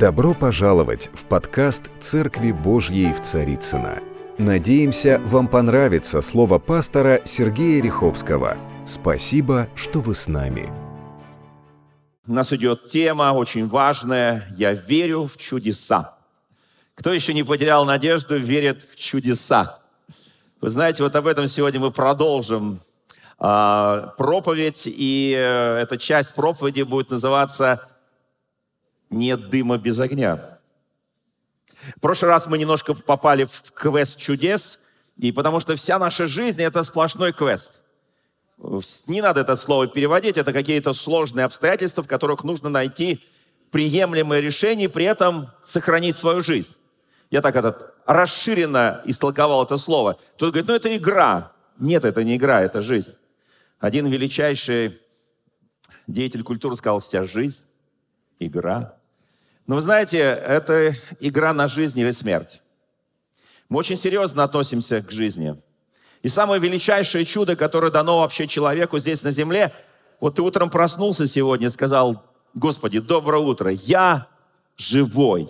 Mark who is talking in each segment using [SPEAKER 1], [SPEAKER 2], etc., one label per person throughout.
[SPEAKER 1] Добро пожаловать в подкаст «Церкви Божьей в Царицына. Надеемся, вам понравится слово пастора Сергея Риховского. Спасибо, что вы с нами.
[SPEAKER 2] У нас идет тема очень важная «Я верю в чудеса». Кто еще не потерял надежду, верит в чудеса. Вы знаете, вот об этом сегодня мы продолжим а, проповедь, и э, эта часть проповеди будет называться нет дыма без огня. В прошлый раз мы немножко попали в квест чудес, и потому что вся наша жизнь – это сплошной квест. Не надо это слово переводить, это какие-то сложные обстоятельства, в которых нужно найти приемлемое решение, и при этом сохранить свою жизнь. Я так этот расширенно истолковал это слово. Тут говорит, ну это игра. Нет, это не игра, это жизнь. Один величайший деятель культуры сказал, вся жизнь – игра. Но вы знаете, это игра на жизнь или смерть. Мы очень серьезно относимся к жизни. И самое величайшее чудо, которое дано вообще человеку здесь на земле, вот ты утром проснулся сегодня сказал, Господи, доброе утро, я живой.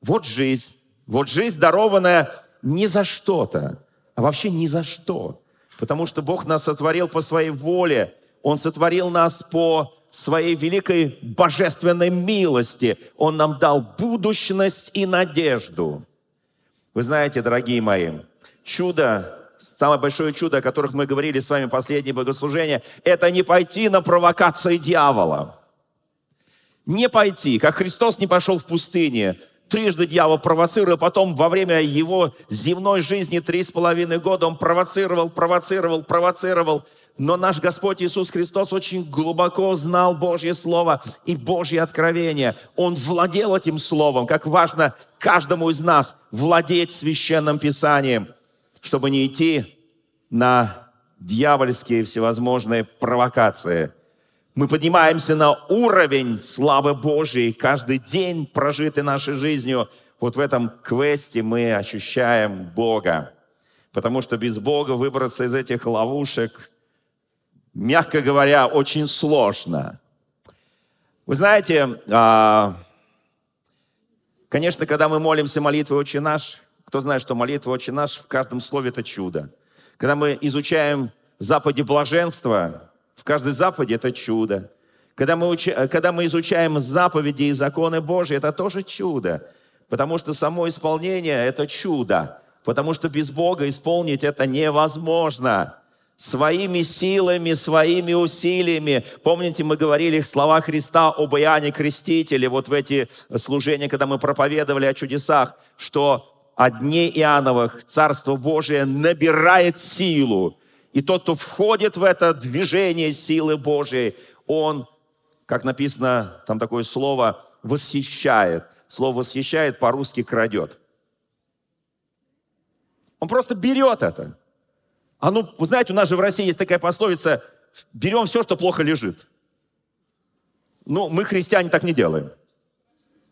[SPEAKER 2] Вот жизнь. Вот жизнь, дарованная не за что-то, а вообще ни за что. Потому что Бог нас сотворил по своей воле. Он сотворил нас по своей великой божественной милости Он нам дал будущность и надежду. Вы знаете, дорогие мои, чудо, самое большое чудо, о которых мы говорили с вами последнее богослужение, это не пойти на провокации дьявола. Не пойти, как Христос не пошел в пустыне, трижды дьявол провоцировал, потом во время его земной жизни три с половиной года он провоцировал, провоцировал, провоцировал, но наш Господь Иисус Христос очень глубоко знал Божье Слово и Божье откровение. Он владел этим Словом, как важно каждому из нас владеть Священным Писанием, чтобы не идти на дьявольские всевозможные провокации. Мы поднимаемся на уровень славы Божьей каждый день, прожитый нашей жизнью. Вот в этом квесте мы ощущаем Бога. Потому что без Бога выбраться из этих ловушек мягко говоря, очень сложно. Вы знаете, а, конечно, когда мы молимся молитвой «Отче наш», кто знает, что молитва «Отче наш» в каждом слове – это чудо. Когда мы изучаем заповеди блаженства, в каждой заповеди – это чудо. Когда мы, уч... когда мы изучаем заповеди и законы Божьи, это тоже чудо. Потому что само исполнение – это чудо. Потому что без Бога исполнить это невозможно своими силами, своими усилиями. Помните, мы говорили слова Христа об Иоанне Крестителе, вот в эти служения, когда мы проповедовали о чудесах, что о дне Иоанновых Царство Божие набирает силу. И тот, кто входит в это движение силы Божией, он, как написано, там такое слово, восхищает. Слово «восхищает» по-русски «крадет». Он просто берет это. А ну, вы знаете, у нас же в России есть такая пословица, берем все, что плохо лежит. Ну, мы, христиане, так не делаем.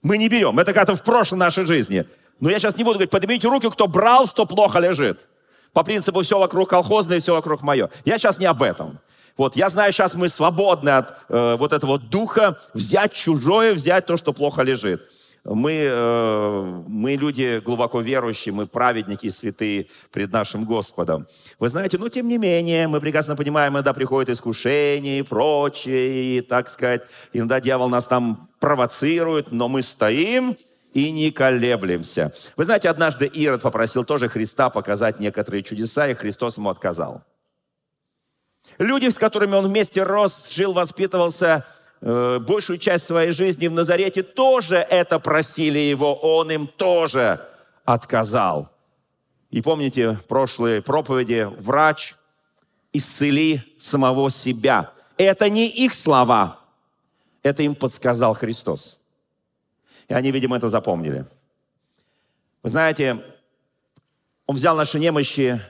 [SPEAKER 2] Мы не берем. Это как-то в прошлой нашей жизни. Но я сейчас не буду говорить, поднимите руки, кто брал, что плохо лежит. По принципу все вокруг колхозное, все вокруг мое. Я сейчас не об этом. Вот, я знаю, сейчас мы свободны от э, вот этого духа взять чужое, взять то, что плохо лежит. Мы, э, мы люди глубоко верующие, мы праведники святые пред нашим Господом. Вы знаете, но тем не менее, мы прекрасно понимаем, иногда приходит искушение и прочее, и, так сказать, иногда дьявол нас там провоцирует, но мы стоим и не колеблемся. Вы знаете, однажды Ирод попросил тоже Христа показать некоторые чудеса, и Христос ему отказал. Люди, с которыми он вместе рос, жил, воспитывался – Э, большую часть своей жизни в Назарете, тоже это просили его, он им тоже отказал. И помните прошлые проповеди, врач, исцели самого себя. Это не их слова, это им подсказал Христос. И они, видимо, это запомнили. Вы знаете, Он взял наши немощи,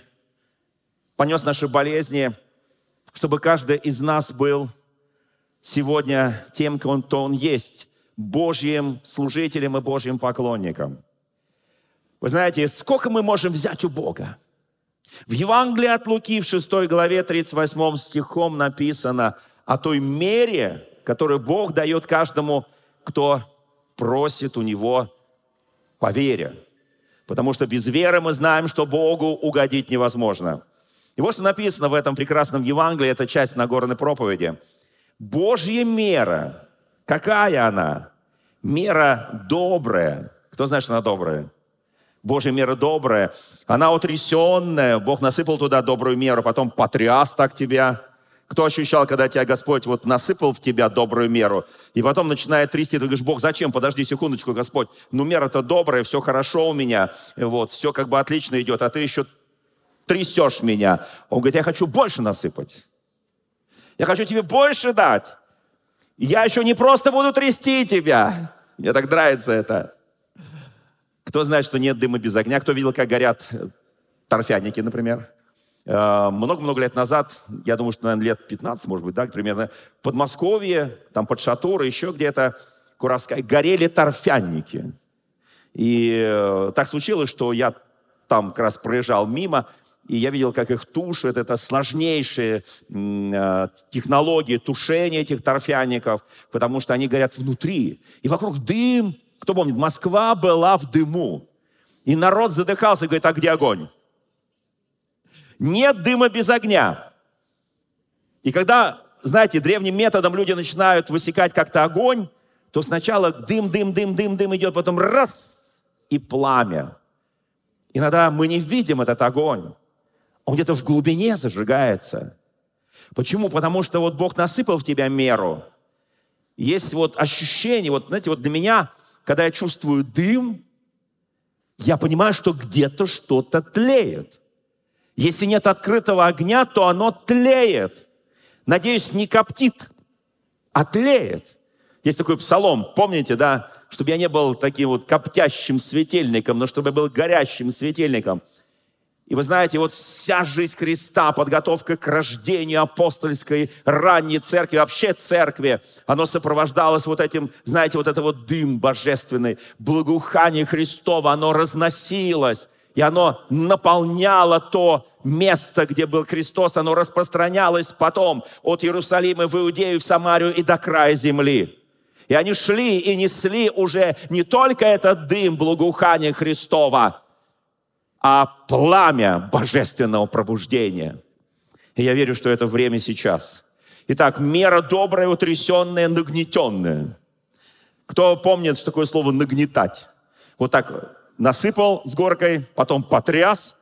[SPEAKER 2] понес наши болезни, чтобы каждый из нас был сегодня тем, кто он есть, Божьим служителем и Божьим поклонником. Вы знаете, сколько мы можем взять у Бога? В Евангелии от Луки в 6 главе 38 стихом написано о той мере, которую Бог дает каждому, кто просит у Него по вере. Потому что без веры мы знаем, что Богу угодить невозможно. И вот что написано в этом прекрасном Евангелии, это часть Нагорной проповеди. Божья мера, какая она? Мера добрая. Кто знает, что она добрая? Божья мера добрая. Она утрясенная. Бог насыпал туда добрую меру, потом потряс так тебя. Кто ощущал, когда тебя Господь вот насыпал в тебя добрую меру, и потом начинает трясти, ты говоришь, Бог, зачем? Подожди секундочку, Господь. Ну, мера-то добрая, все хорошо у меня, вот, все как бы отлично идет, а ты еще трясешь меня. Он говорит, я хочу больше насыпать. Я хочу тебе больше дать. Я еще не просто буду трясти тебя. Мне так нравится это. Кто знает, что нет дыма без огня? Кто видел, как горят торфяники, например? Э, много-много лет назад, я думаю, что, наверное, лет 15, может быть, да, примерно, в Подмосковье, там под Шатура, еще где-то, Куровская, горели торфяники. И э, так случилось, что я там как раз проезжал мимо, и я видел, как их тушат. Это сложнейшие э, технологии тушения этих торфяников, потому что они горят внутри. И вокруг дым. Кто помнит, Москва была в дыму. И народ задыхался, говорит, а где огонь? Нет дыма без огня. И когда, знаете, древним методом люди начинают высекать как-то огонь, то сначала дым, дым, дым, дым, дым идет, потом раз, и пламя. Иногда мы не видим этот огонь. Он где-то в глубине зажигается. Почему? Потому что вот Бог насыпал в тебя меру. Есть вот ощущение, вот знаете, вот для меня, когда я чувствую дым, я понимаю, что где-то что-то тлеет. Если нет открытого огня, то оно тлеет. Надеюсь, не коптит, а тлеет. Есть такой псалом, помните, да? Чтобы я не был таким вот коптящим светильником, но чтобы я был горящим светильником – и вы знаете, вот вся жизнь Христа, подготовка к рождению апостольской ранней церкви, вообще церкви, оно сопровождалось вот этим, знаете, вот это вот дым божественный, благоухание Христова, оно разносилось, и оно наполняло то место, где был Христос, оно распространялось потом от Иерусалима в Иудею, в Самарию и до края земли. И они шли и несли уже не только этот дым благоухания Христова, а пламя божественного пробуждения. И я верю, что это время сейчас. Итак, мера добрая, утрясенная, нагнетенная. Кто помнит, что такое слово «нагнетать»? Вот так насыпал с горкой, потом потряс.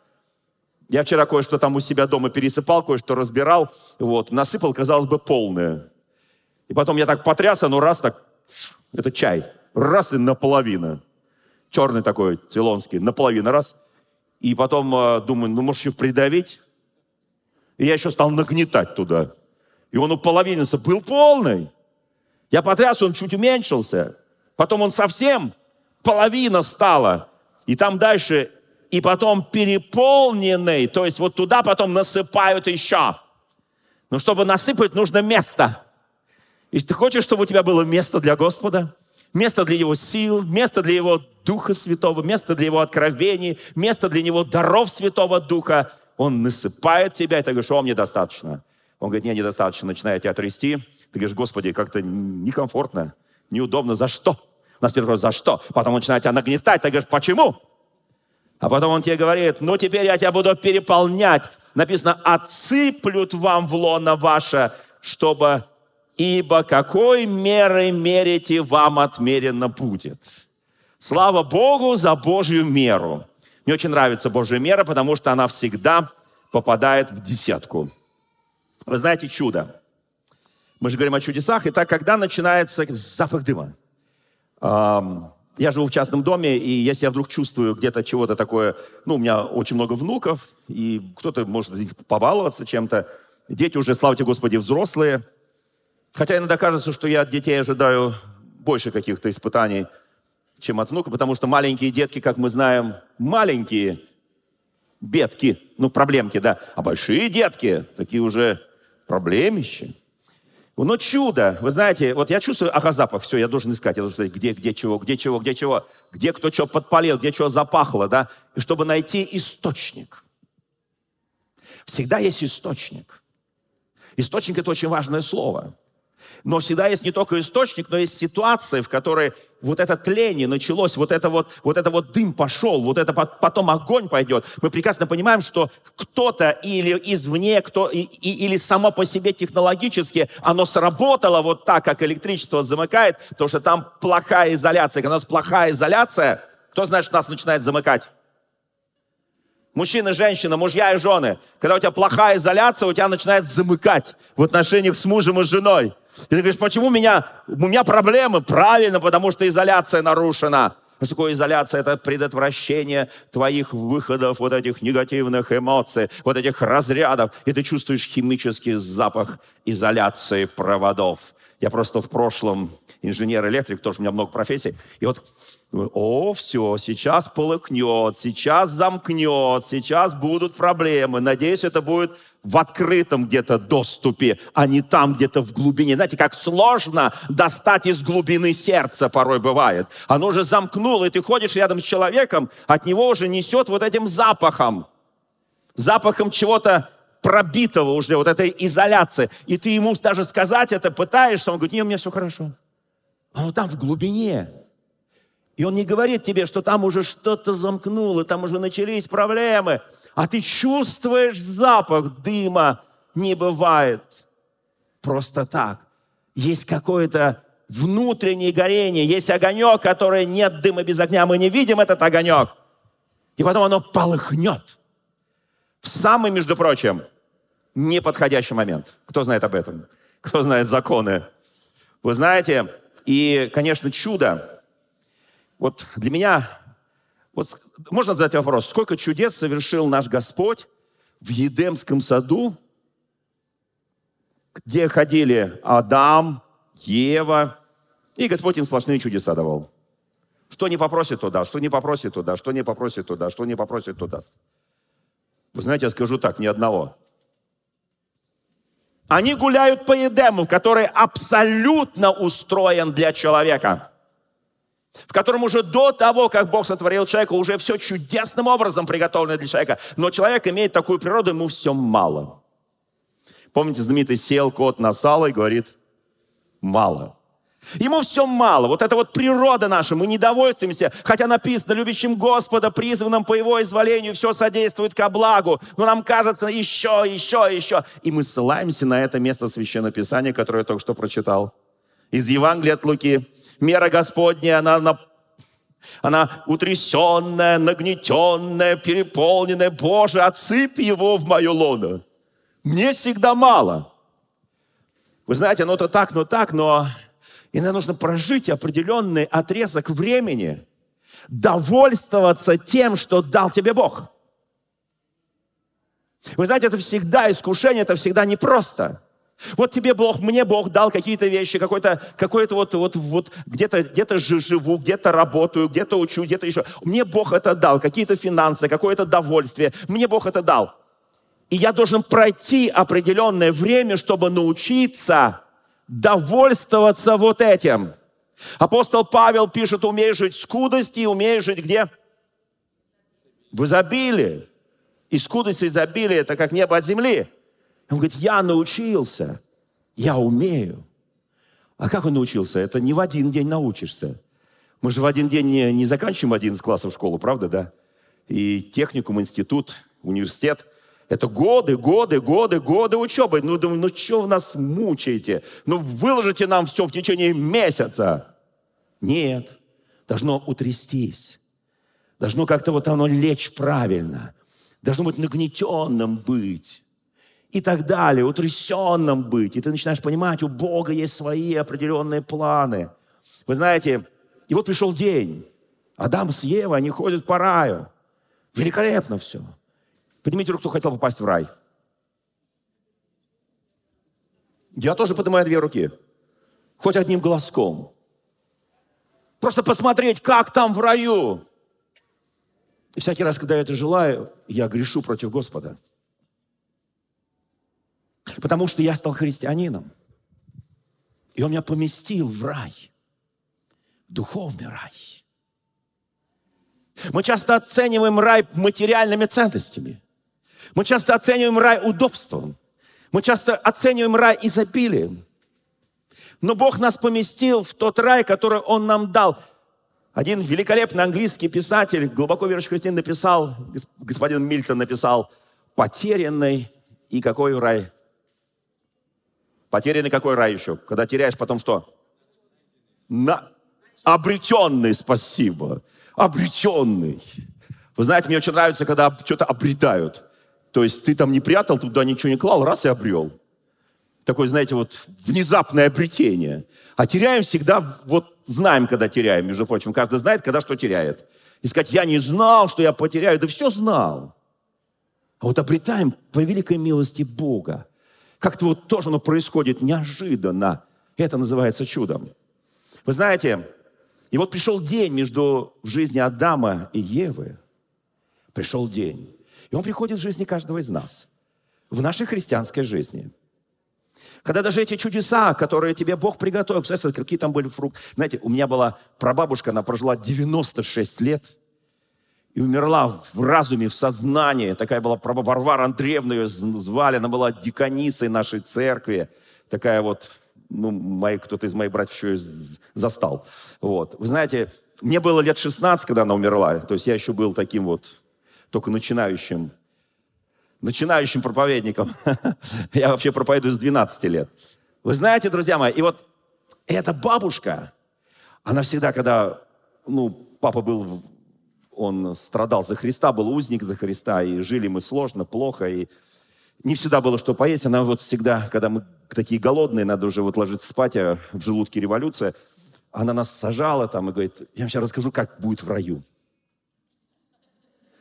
[SPEAKER 2] Я вчера кое-что там у себя дома пересыпал, кое-что разбирал. Вот, насыпал, казалось бы, полное. И потом я так потряс, оно раз так, это чай, раз и наполовину. Черный такой, цилонский, наполовину раз – и потом э, думаю, ну, может, еще придавить? И я еще стал нагнетать туда. И он уполовинился, был полный. Я потряс, он чуть уменьшился. Потом он совсем, половина стала. И там дальше, и потом переполненный. То есть вот туда потом насыпают еще. Но чтобы насыпать, нужно место. И ты хочешь, чтобы у тебя было место для Господа? Место для Его сил, место для Его Духа Святого, место для Его откровений, место для Него даров Святого Духа. Он насыпает тебя, и ты говоришь, о, мне достаточно. Он говорит, не, недостаточно, начинает тебя трясти. Ты говоришь, Господи, как-то некомфортно, неудобно. За что? У нас первый вопрос, за что? Потом он начинает тебя нагнетать. Ты говоришь, почему? А потом он тебе говорит, ну теперь я тебя буду переполнять. Написано, отсыплют вам в лоно ваше, чтобы ибо какой мерой мерите, вам отмерено будет. Слава Богу за Божью меру. Мне очень нравится Божья мера, потому что она всегда попадает в десятку. Вы знаете чудо. Мы же говорим о чудесах. И так, когда начинается запах дыма? Я живу в частном доме, и если я вдруг чувствую где-то чего-то такое, ну, у меня очень много внуков, и кто-то может побаловаться чем-то. Дети уже, слава тебе, Господи, взрослые – Хотя иногда кажется, что я от детей ожидаю больше каких-то испытаний, чем от внука, потому что маленькие детки, как мы знаем, маленькие бедки, ну, проблемки, да, а большие детки, такие уже проблемищи. Но чудо, вы знаете, вот я чувствую, ага, запах, все, я должен искать, я должен сказать, где, где чего, где чего, где чего, где кто что подпалил, где что запахло, да, и чтобы найти источник. Всегда есть источник. Источник – это очень важное слово. Но всегда есть не только источник, но есть ситуация, в которой вот это тление началось, вот это вот, вот это вот дым пошел, вот это потом огонь пойдет. Мы прекрасно понимаем, что кто-то или извне, кто, и, и, или само по себе технологически оно сработало вот так, как электричество замыкает, потому что там плохая изоляция. Когда у нас плохая изоляция, кто знает, что нас начинает замыкать? Мужчина, женщина, мужья и жены. Когда у тебя плохая изоляция, у тебя начинает замыкать в отношениях с мужем и женой. И ты говоришь, почему у меня, у меня проблемы? Правильно, потому что изоляция нарушена. Что такое изоляция? Это предотвращение твоих выходов, вот этих негативных эмоций, вот этих разрядов. И ты чувствуешь химический запах изоляции проводов. Я просто в прошлом инженер-электрик, тоже у меня много профессий. И вот, о, все, сейчас полыхнет, сейчас замкнет, сейчас будут проблемы. Надеюсь, это будет в открытом где-то доступе, а не там где-то в глубине. Знаете, как сложно достать из глубины сердца порой бывает. Оно уже замкнуло, и ты ходишь рядом с человеком, от него уже несет вот этим запахом. Запахом чего-то пробитого уже, вот этой изоляции. И ты ему даже сказать это пытаешься, он говорит, нет, у меня все хорошо. Оно там в глубине. И он не говорит тебе, что там уже что-то замкнуло, там уже начались проблемы, а ты чувствуешь запах дыма. Не бывает просто так. Есть какое-то внутреннее горение, есть огонек, который нет дыма без огня. Мы не видим этот огонек. И потом оно полыхнет. В самый, между прочим, неподходящий момент. Кто знает об этом? Кто знает законы? Вы знаете, и, конечно, чудо вот для меня, вот можно задать вопрос, сколько чудес совершил наш Господь в Едемском саду, где ходили Адам, Ева, и Господь им сплошные чудеса давал. Что не попросит, то даст, что не попросит, то даст, что не попросит, то даст, что не попросит, то даст. Вы знаете, я скажу так, ни одного. Они гуляют по Едему, который абсолютно устроен для человека в котором уже до того, как Бог сотворил человека, уже все чудесным образом приготовлено для человека. Но человек имеет такую природу, ему все мало. Помните, знаменитый сел кот на сало и говорит, мало. Ему все мало. Вот это вот природа наша, мы недовольствуемся, хотя написано, любящим Господа, призванным по Его изволению, все содействует ко благу. Но нам кажется еще, еще, еще. И мы ссылаемся на это место Священного Писания, которое я только что прочитал. Из Евангелия от Луки мера Господня, она, она, она утрясенная, нагнетенная, переполненная. Боже, отсыпь его в мое лоно. Мне всегда мало. Вы знаете, оно то так, но так, но иногда нужно прожить определенный отрезок времени, довольствоваться тем, что дал тебе Бог. Вы знаете, это всегда искушение, это всегда непросто. Вот тебе Бог, мне Бог дал какие-то вещи, какой-то, какой-то вот, вот, вот где-то, где-то живу, где-то работаю, где-то учу, где-то еще. Мне Бог это дал, какие-то финансы, какое-то довольствие. Мне Бог это дал. И я должен пройти определенное время, чтобы научиться довольствоваться вот этим. Апостол Павел пишет, умеешь жить в скудости, умеешь жить где? В изобилии. И скудость и изобилие – это как небо от земли. Он говорит, я научился, я умею. А как он научился? Это не в один день научишься. Мы же в один день не, не заканчиваем один из классов школу, правда, да? И техникум, институт, университет. Это годы, годы, годы, годы учебы. Ну, думаю, ну что вы нас мучаете? Ну, выложите нам все в течение месяца. Нет. Должно утрястись. Должно как-то вот оно лечь правильно. Должно быть нагнетенным быть и так далее, утрясенным быть. И ты начинаешь понимать, у Бога есть свои определенные планы. Вы знаете, и вот пришел день. Адам с Евой, они ходят по раю. Великолепно все. Поднимите руку, кто хотел попасть в рай. Я тоже поднимаю две руки. Хоть одним голоском. Просто посмотреть, как там в раю. И всякий раз, когда я это желаю, я грешу против Господа. Потому что я стал христианином. И он меня поместил в рай. Духовный рай. Мы часто оцениваем рай материальными ценностями. Мы часто оцениваем рай удобством. Мы часто оцениваем рай изобилием. Но Бог нас поместил в тот рай, который Он нам дал. Один великолепный английский писатель, глубоко верующий христианин, написал, господин Мильтон написал, потерянный и какой рай? Потерянный какой рай еще? Когда теряешь, потом что? На... Обретенный, спасибо. Обретенный. Вы знаете, мне очень нравится, когда что-то обретают. То есть ты там не прятал, туда ничего не клал, раз и обрел. Такое, знаете, вот внезапное обретение. А теряем всегда, вот знаем, когда теряем, между прочим. Каждый знает, когда что теряет. И сказать, я не знал, что я потеряю. Да все знал. А вот обретаем по великой милости Бога. Как-то вот тоже оно происходит неожиданно. Это называется чудом. Вы знаете, и вот пришел день между в жизни Адама и Евы. Пришел день. И он приходит в жизни каждого из нас. В нашей христианской жизни. Когда даже эти чудеса, которые тебе Бог приготовил, представляете, какие там были фрукты. Знаете, у меня была прабабушка, она прожила 96 лет и умерла в разуме, в сознании. Такая была Варвара Андреевна ее звали, она была диконисой нашей церкви. Такая вот, ну, мои, кто-то из моих братьев еще застал. Вот. Вы знаете, мне было лет 16, когда она умерла. То есть я еще был таким вот только начинающим, начинающим проповедником. Я вообще проповедую с 12 лет. Вы знаете, друзья мои, и вот эта бабушка, она всегда, когда, ну, папа был, он страдал за Христа, был узник за Христа, и жили мы сложно, плохо, и не всегда было что поесть. Она вот всегда, когда мы такие голодные, надо уже вот ложиться спать, а в желудке революция, она нас сажала там и говорит, я вам сейчас расскажу, как будет в раю.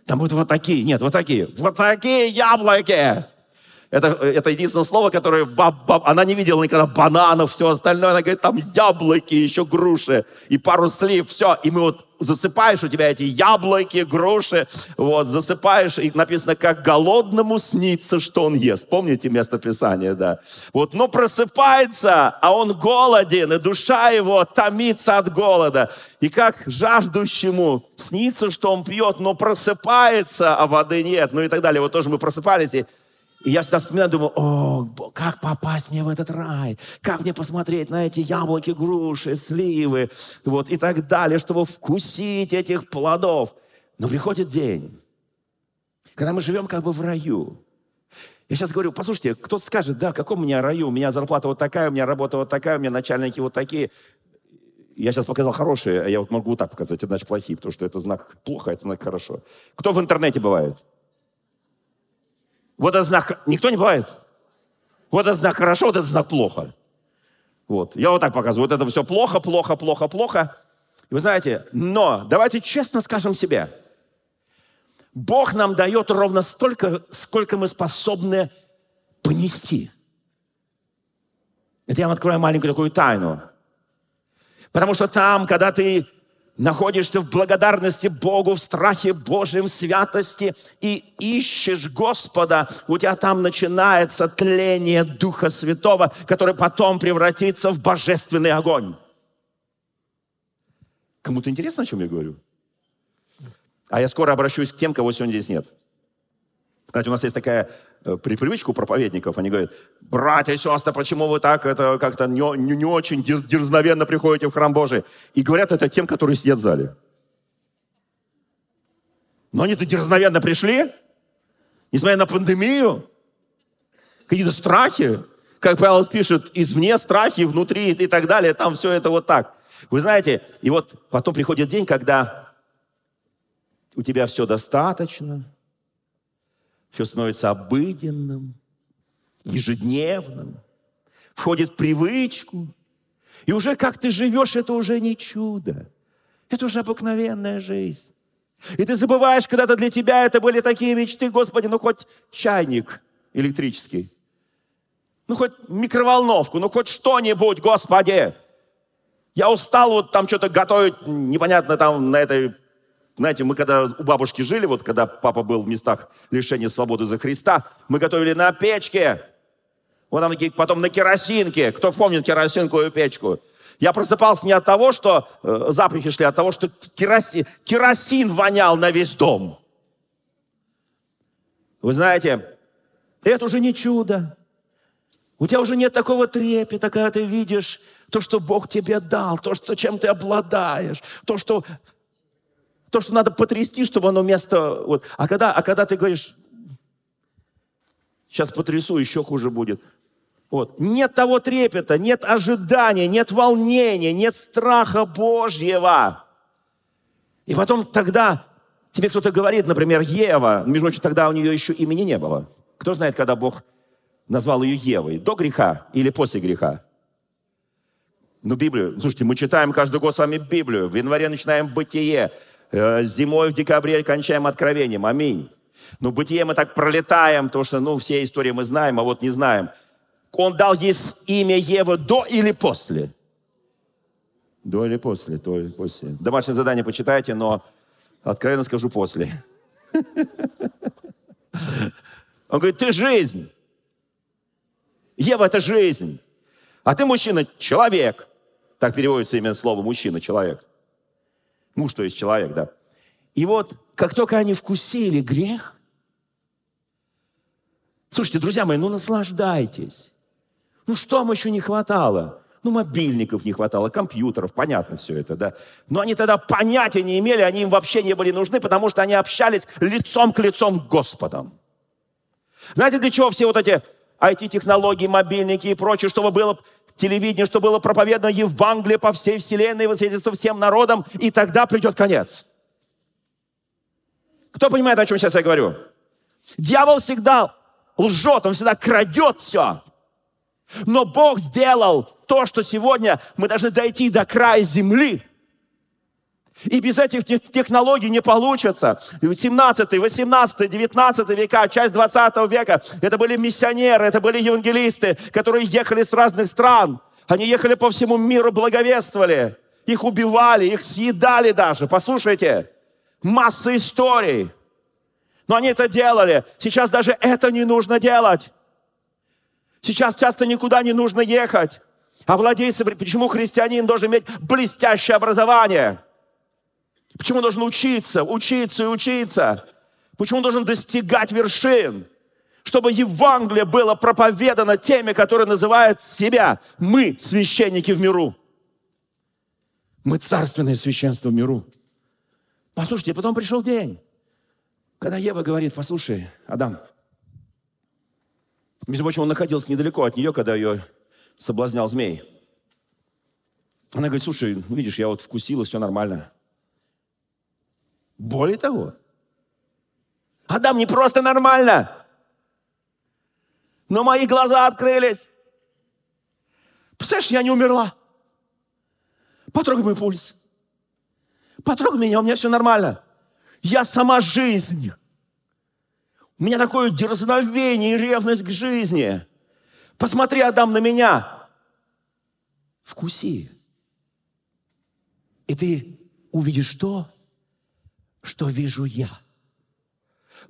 [SPEAKER 2] Там будут вот такие, нет, вот такие, вот такие яблоки. Это, это единственное слово, которое баб, баб, она не видела никогда бананов, все остальное. Она говорит, там яблоки, еще груши и пару слив, все. И мы вот засыпаешь у тебя эти яблоки, груши, вот, засыпаешь, и написано, как голодному снится, что он ест. Помните место Писания, да? Вот, но просыпается, а он голоден, и душа его томится от голода. И как жаждущему снится, что он пьет, но просыпается, а воды нет, ну и так далее. Вот тоже мы просыпались, и и я всегда вспоминаю, думаю, о, как попасть мне в этот рай, как мне посмотреть на эти яблоки, груши, сливы, вот, и так далее, чтобы вкусить этих плодов. Но приходит день, когда мы живем как бы в раю. Я сейчас говорю, послушайте, кто-то скажет, да, каком у меня раю, у меня зарплата вот такая, у меня работа вот такая, у меня начальники вот такие. Я сейчас показал хорошие, а я вот могу вот так показать, это значит плохие, потому что это знак плохо, это знак хорошо. Кто в интернете бывает? Вот этот знак, никто не бывает. Вот этот знак хорошо, вот этот знак плохо. Вот. Я вот так показываю. Вот это все плохо, плохо, плохо, плохо. И вы знаете, но давайте честно скажем себе. Бог нам дает ровно столько, сколько мы способны понести. Это я вам открою маленькую такую тайну. Потому что там, когда ты находишься в благодарности Богу, в страхе Божьем, в святости и ищешь Господа, у тебя там начинается тление Духа Святого, который потом превратится в божественный огонь. Кому-то интересно, о чем я говорю? А я скоро обращусь к тем, кого сегодня здесь нет. Знаете, у нас есть такая при привычку проповедников, они говорят, братья и сестры, почему вы так это как-то не, не, не очень дерзновенно приходите в храм Божий? И говорят это тем, которые сидят в зале. Но они-то дерзновенно пришли, несмотря на пандемию, какие-то страхи, как Павел пишет, извне страхи, внутри и так далее, там все это вот так. Вы знаете, и вот потом приходит день, когда у тебя все достаточно, все становится обыденным, ежедневным, входит в привычку. И уже как ты живешь, это уже не чудо. Это уже обыкновенная жизнь. И ты забываешь, когда-то для тебя это были такие мечты, Господи, ну хоть чайник электрический, ну хоть микроволновку, ну хоть что-нибудь, Господи. Я устал вот там что-то готовить, непонятно там на этой знаете, мы когда у бабушки жили, вот когда папа был в местах лишения свободы за Христа, мы готовили на печке. Вот там потом на керосинке. Кто помнит керосинковую печку? Я просыпался не от того, что э, запахи шли, а от того, что керосин, керосин вонял на весь дом. Вы знаете, это уже не чудо. У тебя уже нет такого трепета, когда ты видишь то, что Бог тебе дал, то, что, чем ты обладаешь, то, что, то, что надо потрясти, чтобы оно вместо... Вот. А, когда, а когда ты говоришь, сейчас потрясу, еще хуже будет. Вот. Нет того трепета, нет ожидания, нет волнения, нет страха Божьего. И потом тогда тебе кто-то говорит, например, Ева, между прочим, тогда у нее еще имени не было. Кто знает, когда Бог назвал ее Евой? До греха или после греха? Ну, Библию, слушайте, мы читаем каждый год с вами Библию. В январе начинаем Бытие. Э, зимой в декабре кончаем Откровением. Аминь. Ну, Бытие мы так пролетаем, потому что, ну, все истории мы знаем, а вот не знаем. Он дал ей имя Евы до или после? До или после? До или после. Домашнее задание почитайте, но откровенно скажу после. Он говорит, ты жизнь. Ева – это жизнь. А ты мужчина, человек. Так переводится именно слово мужчина, человек. Муж, то есть человек, да. И вот, как только они вкусили грех, слушайте, друзья мои, ну наслаждайтесь. Ну что вам еще не хватало? Ну, мобильников не хватало, компьютеров, понятно все это, да. Но они тогда понятия не имели, они им вообще не были нужны, потому что они общались лицом к лицом с Господом. Знаете, для чего все вот эти IT-технологии, мобильники и прочее, чтобы было телевидение, чтобы было проповедано Евангелие по всей вселенной, свидетельство всем народам, и тогда придет конец. Кто понимает, о чем сейчас я говорю? Дьявол всегда лжет, он всегда крадет все. Но Бог сделал то, что сегодня мы должны дойти до края земли. И без этих технологий не получится. 17, 18, 19 века, часть 20 века, это были миссионеры, это были евангелисты, которые ехали с разных стран. Они ехали по всему миру, благовествовали. Их убивали, их съедали даже. Послушайте, масса историй. Но они это делали. Сейчас даже это не нужно делать. Сейчас часто никуда не нужно ехать. А владей, почему христианин должен иметь блестящее образование? Почему должен учиться, учиться и учиться? Почему должен достигать вершин? Чтобы Евангелие было проповедано теми, которые называют себя «мы священники в миру». Мы царственное священство в миру. Послушайте, потом пришел день, когда Ева говорит, послушай, Адам, между прочим, он находился недалеко от нее, когда ее соблазнял змей. Она говорит, слушай, видишь, я вот вкусила, все нормально. Более того, Адам не просто нормально, но мои глаза открылись. Представляешь, я не умерла. Потрогай мой пульс. Потрогай меня, у меня все нормально. Я сама жизнь. У меня такое дерзновение и ревность к жизни. Посмотри, Адам, на меня. Вкуси. И ты увидишь то, что вижу я.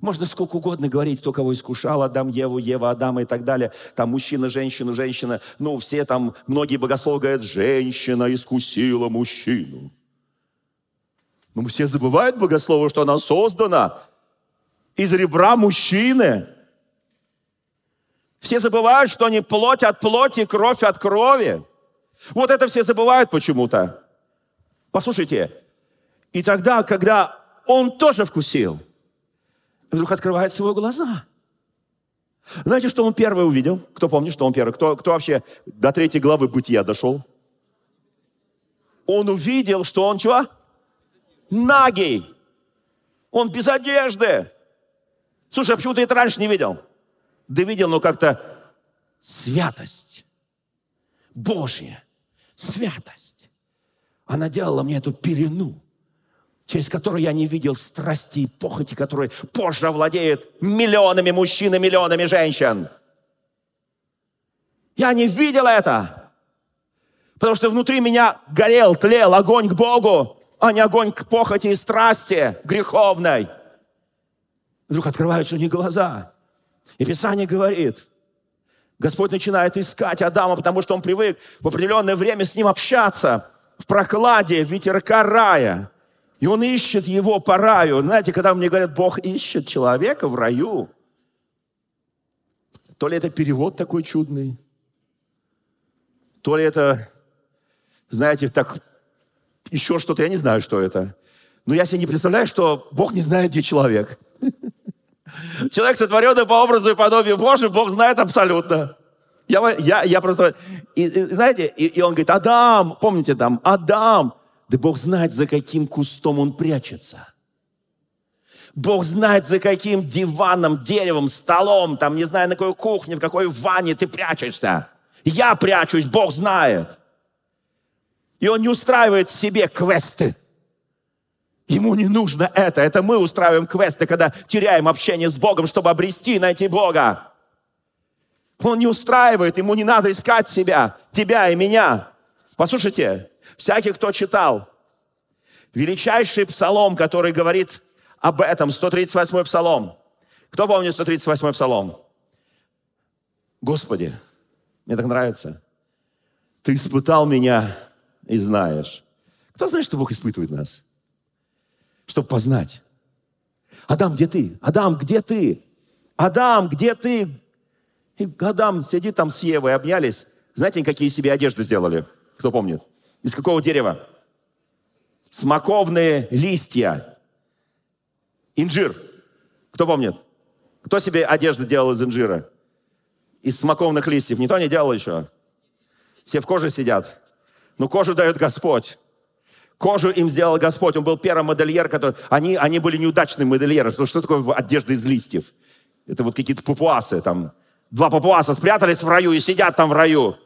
[SPEAKER 2] Можно сколько угодно говорить, кто кого искушал, Адам, Еву, Ева, Адама и так далее. Там мужчина, женщина, женщина. Ну, все там, многие богословы говорят, женщина искусила мужчину. Но все забывают богословы, что она создана из ребра мужчины. Все забывают, что они плоть от плоти, кровь от крови. Вот это все забывают почему-то. Послушайте, и тогда, когда он тоже вкусил, вдруг открывает свои глаза. Знаете, что он первый увидел? Кто помнит, что он первый? Кто, кто вообще до третьей главы бытия дошел? Он увидел, что он чего? Нагий. Он без одежды. Слушай, а почему ты это раньше не видел? Да видел, но как-то святость. Божья святость. Она делала мне эту пелену, через которую я не видел страсти и похоти, которые позже овладеют миллионами мужчин и миллионами женщин. Я не видел это, потому что внутри меня горел, тлел огонь к Богу, а не огонь к похоти и страсти греховной. Вдруг открываются у них глаза. И Писание говорит, Господь начинает искать Адама, потому что он привык в определенное время с ним общаться в прохладе ветерка рая. И он ищет его по раю. Знаете, когда мне говорят, Бог ищет человека в раю, то ли это перевод такой чудный, то ли это, знаете, так, еще что-то, я не знаю, что это. Но я себе не представляю, что Бог не знает, где человек. Человек, сотворенный по образу и подобию Божию, Бог знает абсолютно. Я, я, я просто... И, и, знаете, и, и он говорит, Адам, помните там, Адам. Да Бог знает, за каким кустом он прячется. Бог знает, за каким диваном, деревом, столом, там, не знаю, на какой кухне, в какой ванне ты прячешься. Я прячусь, Бог знает. И он не устраивает себе квесты. Ему не нужно это. Это мы устраиваем квесты, когда теряем общение с Богом, чтобы обрести и найти Бога. Он не устраивает, ему не надо искать себя, тебя и меня. Послушайте, всякий, кто читал величайший псалом, который говорит об этом, 138-й псалом. Кто помнит 138-й псалом? Господи, мне так нравится. Ты испытал меня и знаешь. Кто знает, что Бог испытывает нас? Чтобы познать. Адам, где ты? Адам, где ты? Адам, где ты? И Адам сидит там с Евой, обнялись. Знаете, какие себе одежды сделали? Кто помнит? Из какого дерева? Смоковные листья. Инжир. Кто помнит? Кто себе одежду делал из инжира? из смоковных листьев. Никто не делал еще. Все в коже сидят. Но кожу дает Господь. Кожу им сделал Господь. Он был первый модельер, который... Они, они были неудачные модельеры. Что, что такое одежда из листьев? Это вот какие-то папуасы там. Два папуаса спрятались в раю и сидят там в раю.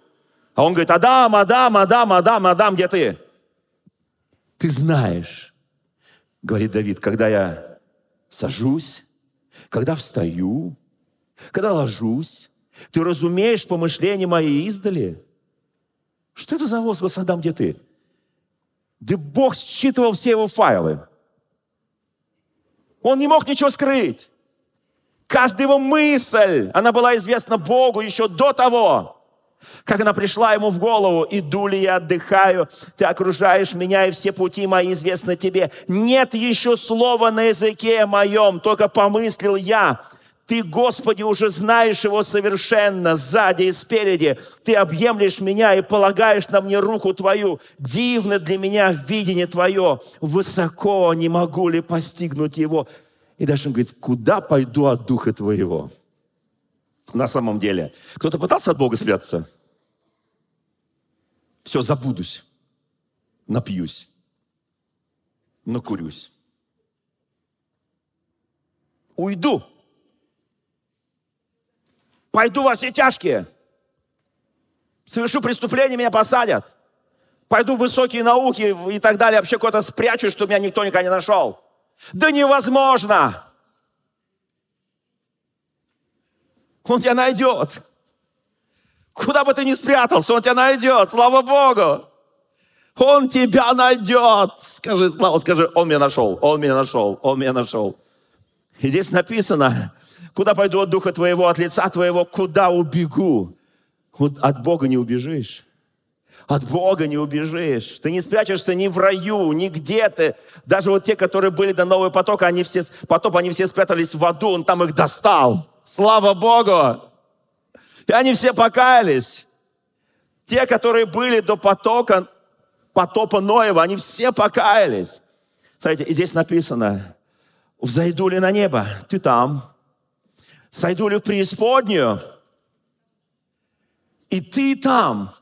[SPEAKER 2] А он говорит, Адам, Адам, Адам, Адам, Адам, где ты? Ты знаешь, говорит Давид, когда я сажусь, когда встаю, когда ложусь, ты разумеешь помышления мои издали? Что это за возглас, Адам, где ты? Да Бог считывал все его файлы. Он не мог ничего скрыть. Каждая его мысль, она была известна Богу еще до того, как она пришла ему в голову. «Иду ли я, отдыхаю, ты окружаешь меня, и все пути мои известны тебе. Нет еще слова на языке моем, только помыслил я, ты, Господи, уже знаешь его совершенно, сзади и спереди. Ты объемлешь меня и полагаешь на мне руку Твою. Дивно для меня видение Твое. Высоко не могу ли постигнуть его. И дальше он говорит, куда пойду от Духа Твоего? На самом деле. Кто-то пытался от Бога спрятаться? Все, забудусь, напьюсь, накурюсь. Уйду Пойду во все тяжкие. Совершу преступление, меня посадят. Пойду в высокие науки и так далее. Вообще куда-то спрячу, чтобы меня никто никогда не нашел. Да невозможно. Он тебя найдет. Куда бы ты ни спрятался, он тебя найдет. Слава Богу. Он тебя найдет. Скажи, Слава, скажи, он меня нашел, он меня нашел, он меня нашел. И здесь написано, Куда пойду от Духа Твоего, от лица Твоего, куда убегу? Вот от Бога не убежишь. От Бога не убежишь. Ты не спрячешься ни в раю, ни где ты. Даже вот те, которые были до нового потока, они все, потоп, они все спрятались в аду, он там их достал. Слава Богу! И они все покаялись. Те, которые были до потока, потопа Ноева, они все покаялись. Смотрите, и здесь написано, взойду ли на небо, ты там, сойду ли в преисподнюю, и ты там.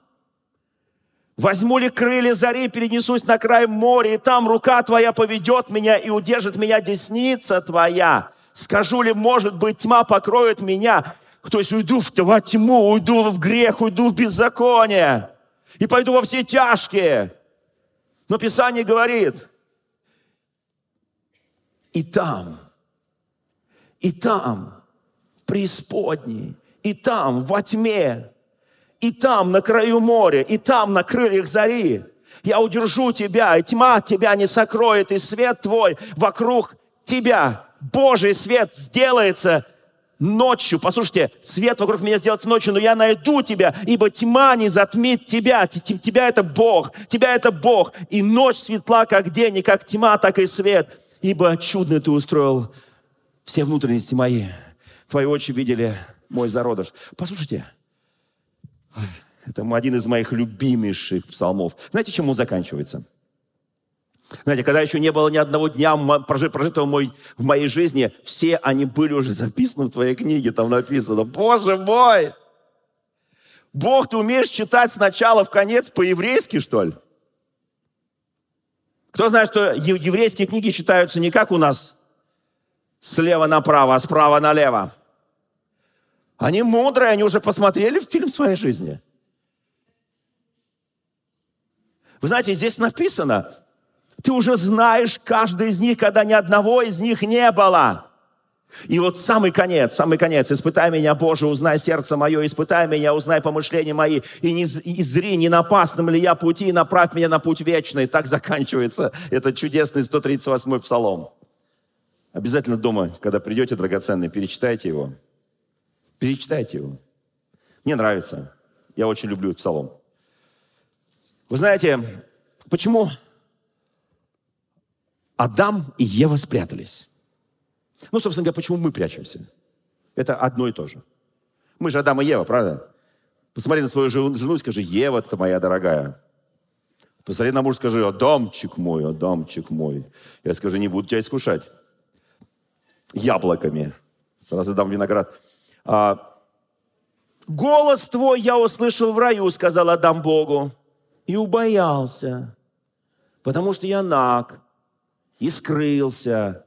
[SPEAKER 2] Возьму ли крылья зари, перенесусь на край моря, и там рука твоя поведет меня и удержит меня десница твоя. Скажу ли, может быть, тьма покроет меня, то есть уйду в тьму, уйду в грех, уйду в беззаконие, и пойду во все тяжкие. Но Писание говорит, и там, и там преисподней, и там, во тьме, и там, на краю моря, и там, на крыльях зари. Я удержу тебя, и тьма тебя не сокроет, и свет твой вокруг тебя. Божий свет сделается ночью. Послушайте, свет вокруг меня сделается ночью, но я найду тебя, ибо тьма не затмит тебя. Тебя это Бог, тебя это Бог. И ночь светла, как день, и как тьма, так и свет. Ибо чудно ты устроил все внутренности мои твои очи видели мой зародыш. Послушайте, Это один из моих любимейших псалмов. Знаете, чем он заканчивается? Знаете, когда еще не было ни одного дня прожитого мой, в моей жизни, все они были уже записаны в твоей книге, там написано, Боже мой! Бог, ты умеешь читать сначала в конец по-еврейски, что ли? Кто знает, что еврейские книги читаются не как у нас слева направо, а справа налево? Они мудрые, они уже посмотрели фильм в своей жизни. Вы знаете, здесь написано, ты уже знаешь каждый из них, когда ни одного из них не было. И вот самый конец, самый конец. «Испытай меня, Боже, узнай сердце мое, испытай меня, узнай помышления мои, и, не, и зри, не на опасном ли я пути, и направь меня на путь вечный». Так заканчивается этот чудесный 138-й псалом. Обязательно дома, когда придете, драгоценный, перечитайте его. Перечитайте его. Мне нравится. Я очень люблю этот псалом. Вы знаете, почему Адам и Ева спрятались? Ну, собственно говоря, почему мы прячемся? Это одно и то же. Мы же Адам и Ева, правда? Посмотри на свою жену и скажи, Ева, ты моя дорогая. Посмотри на мужа, скажи, Адамчик мой, Адамчик мой. Я скажу, не буду тебя искушать. Яблоками. Сразу дам виноград. А, «Голос твой я услышал в раю», сказал Адам Богу, и убоялся, потому что я наг, и скрылся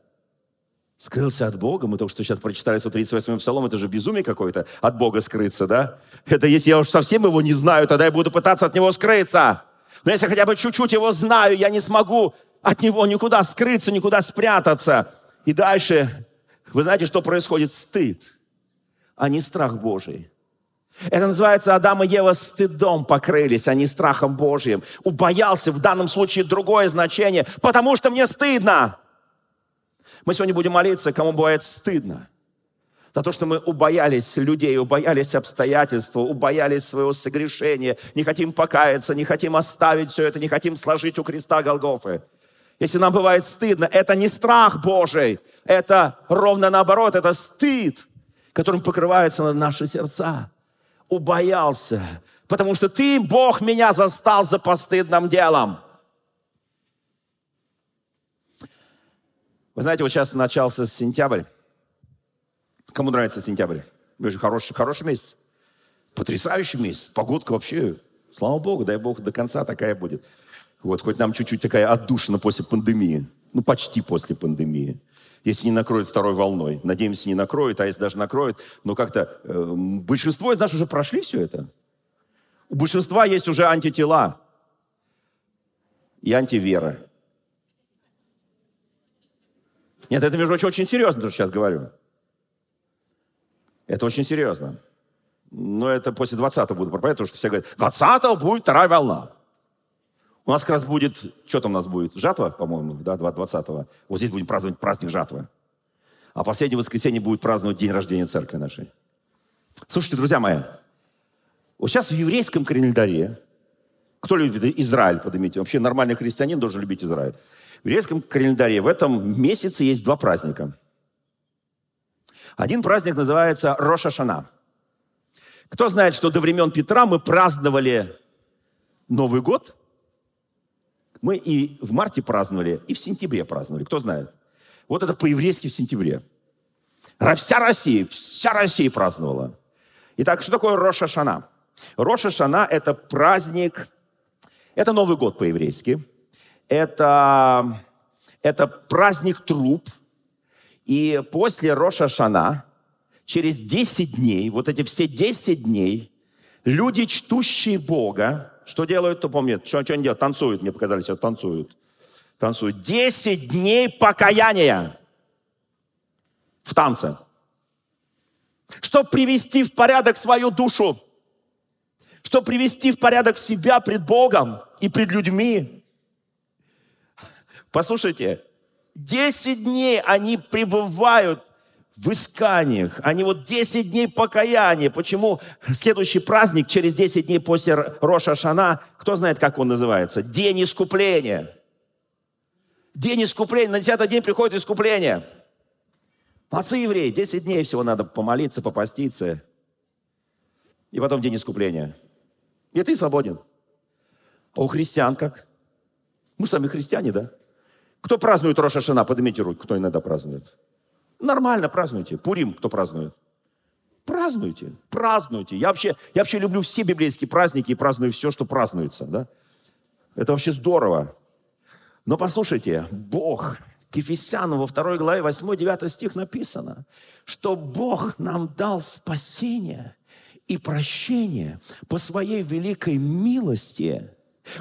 [SPEAKER 2] скрылся от Бога. Мы только что сейчас прочитали 138 псалом, это же безумие какое-то, от Бога скрыться, да? Это если я уж совсем его не знаю, тогда я буду пытаться от него скрыться. Но если хотя бы чуть-чуть его знаю, я не смогу от него никуда скрыться, никуда спрятаться. И дальше, вы знаете, что происходит? Стыд, а не страх Божий. Это называется Адам и Ева стыдом покрылись, а не страхом Божьим. Убоялся в данном случае другое значение, потому что мне стыдно. Мы сегодня будем молиться, кому бывает стыдно. За то, что мы убоялись людей, убоялись обстоятельств, убоялись своего согрешения, не хотим покаяться, не хотим оставить все это, не хотим сложить у креста Голгофы. Если нам бывает стыдно, это не страх Божий, это ровно наоборот, это стыд, которым покрываются наши сердца. Убоялся, потому что ты, Бог, меня застал за постыдным делом. Вы знаете, вот сейчас начался сентябрь. Кому нравится сентябрь? Это же хороший, хороший месяц. Потрясающий месяц. Погодка вообще, слава Богу, дай Бог, до конца такая будет. Вот, хоть нам чуть-чуть такая отдушина после пандемии. Ну, почти после пандемии. Если не накроет второй волной. Надеемся, не накроет, а если даже накроет, но как-то э, большинство из нас уже прошли все это. У большинства есть уже антитела и антивера. Нет, это, между прочим, очень серьезно, то, что сейчас говорю. Это очень серьезно. Но это после 20-го буду проповедовать, потому что все говорят, 20-го будет вторая волна. У нас как раз будет, что там у нас будет? Жатва, по-моему, да, 20-го. Вот здесь будем праздновать праздник жатвы. А последнее воскресенье будет праздновать день рождения церкви нашей. Слушайте, друзья мои, вот сейчас в еврейском календаре, кто любит Израиль, поднимите, вообще нормальный христианин должен любить Израиль. В еврейском календаре в этом месяце есть два праздника. Один праздник называется Роша Шана. Кто знает, что до времен Петра мы праздновали Новый год? Мы и в марте праздновали, и в сентябре праздновали. Кто знает? Вот это по-еврейски в сентябре. Вся Россия, вся Россия праздновала. Итак, что такое Роша Шана? Роша Шана – это праздник, это Новый год по-еврейски – это, это праздник труп. И после Роша Шана, через 10 дней, вот эти все 10 дней, люди, чтущие Бога, что делают, кто помнит, что, что они делают? Танцуют, мне показали, сейчас танцуют. Танцуют. 10 дней покаяния в танце. Чтобы привести в порядок свою душу, чтобы привести в порядок себя пред Богом и пред людьми, Послушайте, 10 дней они пребывают в исканиях. Они вот 10 дней покаяния. Почему следующий праздник через 10 дней после Роша Шана, кто знает, как он называется? День искупления. День искупления. На 10 день приходит искупление. Молодцы евреи, 10 дней всего надо помолиться, попаститься. И потом день искупления. И ты свободен. А у христиан как? Мы сами христиане, да? Кто празднует Роша Шана? Поднимите руку, кто иногда празднует. Нормально празднуйте. Пурим кто празднует? Празднуйте, празднуйте. Я вообще, я вообще люблю все библейские праздники и праздную все, что празднуется. Да? Это вообще здорово. Но послушайте, Бог, к Ефесянам во второй главе 8-9 стих написано, что Бог нам дал спасение и прощение по своей великой милости,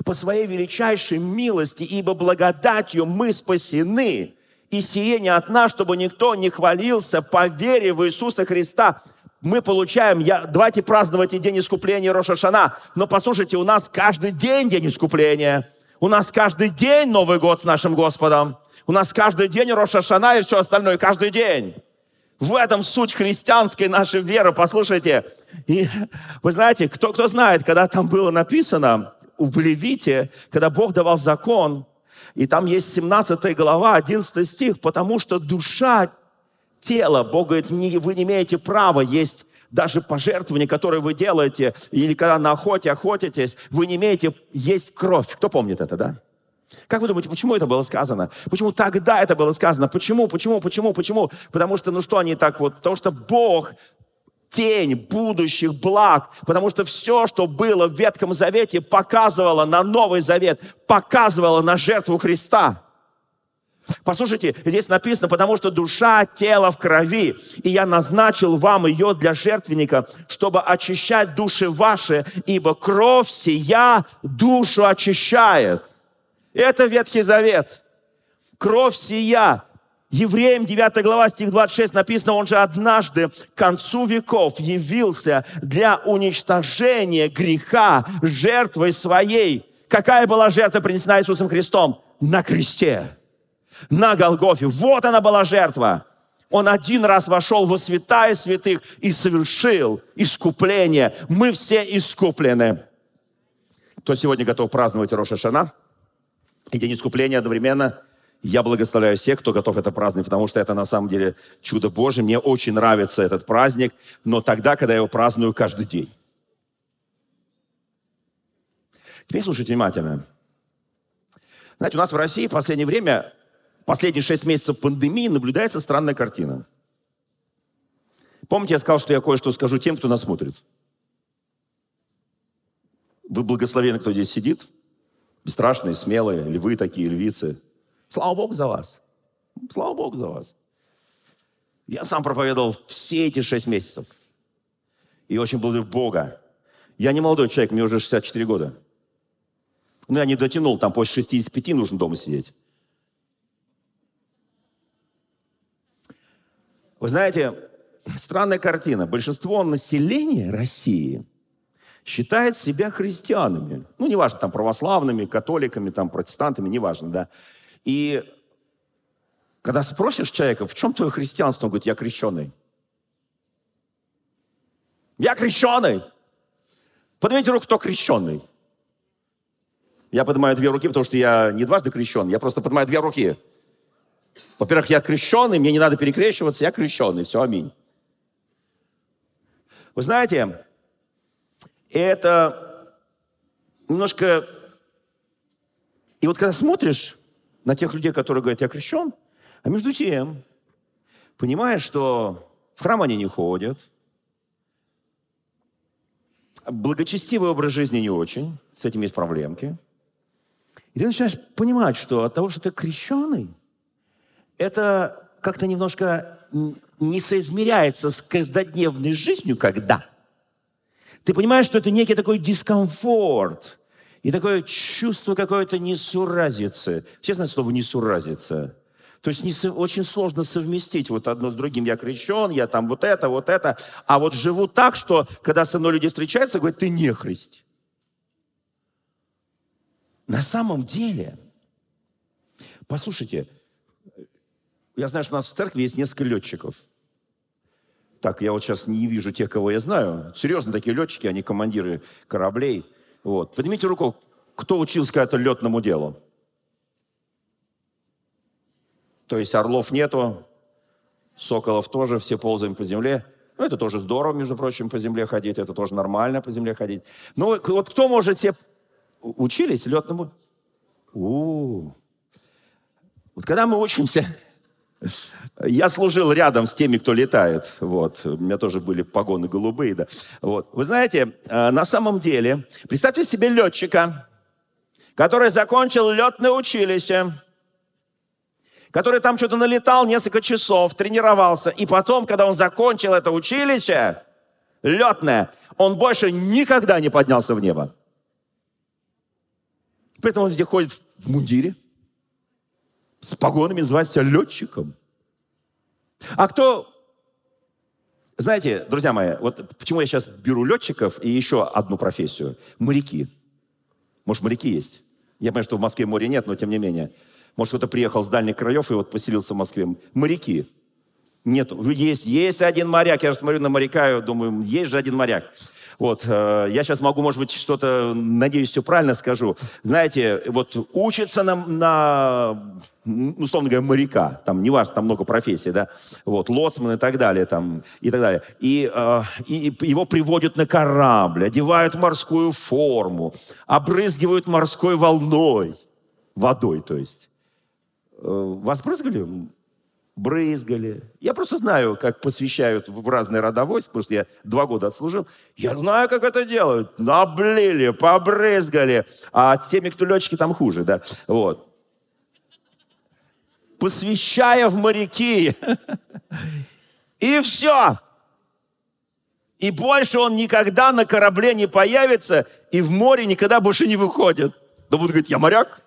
[SPEAKER 2] по своей величайшей милости, ибо благодатью мы спасены, и сие не от нас, чтобы никто не хвалился по вере в Иисуса Христа. Мы получаем, я, давайте праздновать и день искупления Рошашана, но послушайте, у нас каждый день день искупления. У нас каждый день Новый год с нашим Господом. У нас каждый день Рошашана и все остальное, каждый день. В этом суть христианской нашей веры, послушайте. И вы знаете, кто, кто знает, когда там было написано, в Левите, когда Бог давал закон, и там есть 17 глава, 11 стих, потому что душа тела, Бог говорит, не, вы не имеете права есть даже пожертвования, которые вы делаете, или когда на охоте охотитесь, вы не имеете есть кровь. Кто помнит это, да? Как вы думаете, почему это было сказано? Почему тогда это было сказано? Почему, почему, почему, почему? Потому что, ну что они так вот? Потому что Бог тень будущих благ, потому что все, что было в Ветхом Завете, показывало на Новый Завет, показывало на жертву Христа. Послушайте, здесь написано, потому что душа, тело в крови, и я назначил вам ее для жертвенника, чтобы очищать души ваши, ибо кровь сия душу очищает. Это Ветхий Завет. Кровь сия Евреям 9 глава, стих 26 написано, он же однажды к концу веков явился для уничтожения греха жертвой своей. Какая была жертва принесена Иисусом Христом? На кресте, на Голгофе. Вот она была жертва. Он один раз вошел во святая святых и совершил искупление. Мы все искуплены. Кто сегодня готов праздновать Роша Шана? И день искупления одновременно – я благословляю всех, кто готов это праздновать, потому что это на самом деле чудо Божье. Мне очень нравится этот праздник, но тогда, когда я его праздную каждый день. Теперь слушайте внимательно. Знаете, у нас в России в последнее время, последние шесть месяцев пандемии, наблюдается странная картина. Помните, я сказал, что я кое-что скажу тем, кто нас смотрит? Вы благословены, кто здесь сидит. Бесстрашные, смелые, львы такие, львицы – Слава Богу за вас. Слава Богу за вас. Я сам проповедовал все эти шесть месяцев. И очень благодарю Бога. Я не молодой человек, мне уже 64 года. Но я не дотянул, там после 65 нужно дома сидеть. Вы знаете, странная картина. Большинство населения России считает себя христианами. Ну, неважно, там, православными, католиками, там, протестантами, неважно, да. И когда спросишь человека, в чем твое христианство, он говорит, я крещеный. Я крещеный. Поднимите руку, кто крещеный. Я поднимаю две руки, потому что я не дважды крещен, я просто поднимаю две руки. Во-первых, я крещеный, мне не надо перекрещиваться, я крещеный, все, аминь. Вы знаете, это немножко... И вот когда смотришь на тех людей, которые говорят, я крещен, а между тем, понимаешь, что в храм они не ходят, благочестивый образ жизни не очень, с этим есть проблемки. И ты начинаешь понимать, что от того, что ты крещеный, это как-то немножко не соизмеряется с каждодневной жизнью, когда. Ты понимаешь, что это некий такой дискомфорт – и такое чувство какой-то несуразицы. Все знают слово «несуразица». То есть не, очень сложно совместить вот одно с другим. Я крещен, я там вот это, вот это. А вот живу так, что когда со мной люди встречаются, говорят, ты не христ. На самом деле, послушайте, я знаю, что у нас в церкви есть несколько летчиков. Так, я вот сейчас не вижу тех, кого я знаю. Серьезно, такие летчики, они командиры кораблей – вот. Поднимите руку, кто учился когда-то летному делу? То есть орлов нету, соколов тоже, все ползаем по земле. Ну, это тоже здорово, между прочим, по земле ходить, это тоже нормально по земле ходить. Ну, вот кто может себе... Учились летному? У, -у, -у. Вот когда мы учимся, я служил рядом с теми, кто летает. Вот. У меня тоже были погоны голубые. Да. Вот. Вы знаете, э, на самом деле, представьте себе летчика, который закончил летное училище, который там что-то налетал несколько часов, тренировался, и потом, когда он закончил это училище, летное, он больше никогда не поднялся в небо. Поэтому он везде ходит в мундире, с погонами, называет себя летчиком. А кто... Знаете, друзья мои, вот почему я сейчас беру летчиков и еще одну профессию. Моряки. Может, моряки есть? Я понимаю, что в Москве моря нет, но тем не менее. Может, кто-то приехал с дальних краев и вот поселился в Москве. Моряки. Нет, есть, есть один моряк. Я смотрю на моряка и думаю, есть же один моряк. Вот, э, я сейчас могу, может быть, что-то, надеюсь, все правильно скажу. Знаете, вот учится на, на условно говоря, моряка, там, неважно, там много профессий, да, вот, лоцман и так далее, там, и так далее. И, э, и его приводят на корабль, одевают морскую форму, обрызгивают морской волной, водой, то есть. Э, вас брызгали? Брызгали. Я просто знаю, как посвящают в разные рода войск, потому что я два года отслужил. Я знаю, как это делают. Наблили, побрызгали. А теми, кто летчики, там хуже, да. Вот. Посвящая в моряки. И все. И больше он никогда на корабле не появится, и в море никогда больше не выходит. Да будут говорить, я моряк,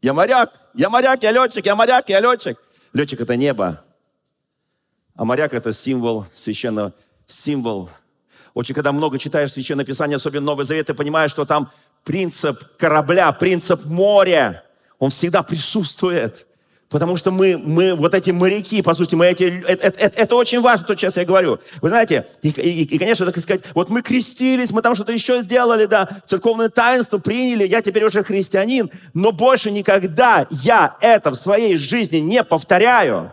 [SPEAKER 2] я моряк, я моряк, я летчик, я моряк, я летчик. Летчик — это небо, а моряк — это символ священного, символ. Очень, когда много читаешь Священное Писание, особенно Новый Завет, ты понимаешь, что там принцип корабля, принцип моря, он всегда присутствует. Потому что мы, мы вот эти моряки, по сути, мы эти, это, это, это очень важно, то, сейчас я говорю. Вы знаете, и, и, и, конечно, так сказать, вот мы крестились, мы там что-то еще сделали, да, церковное таинство приняли, я теперь уже христианин, но больше никогда я это в своей жизни не повторяю.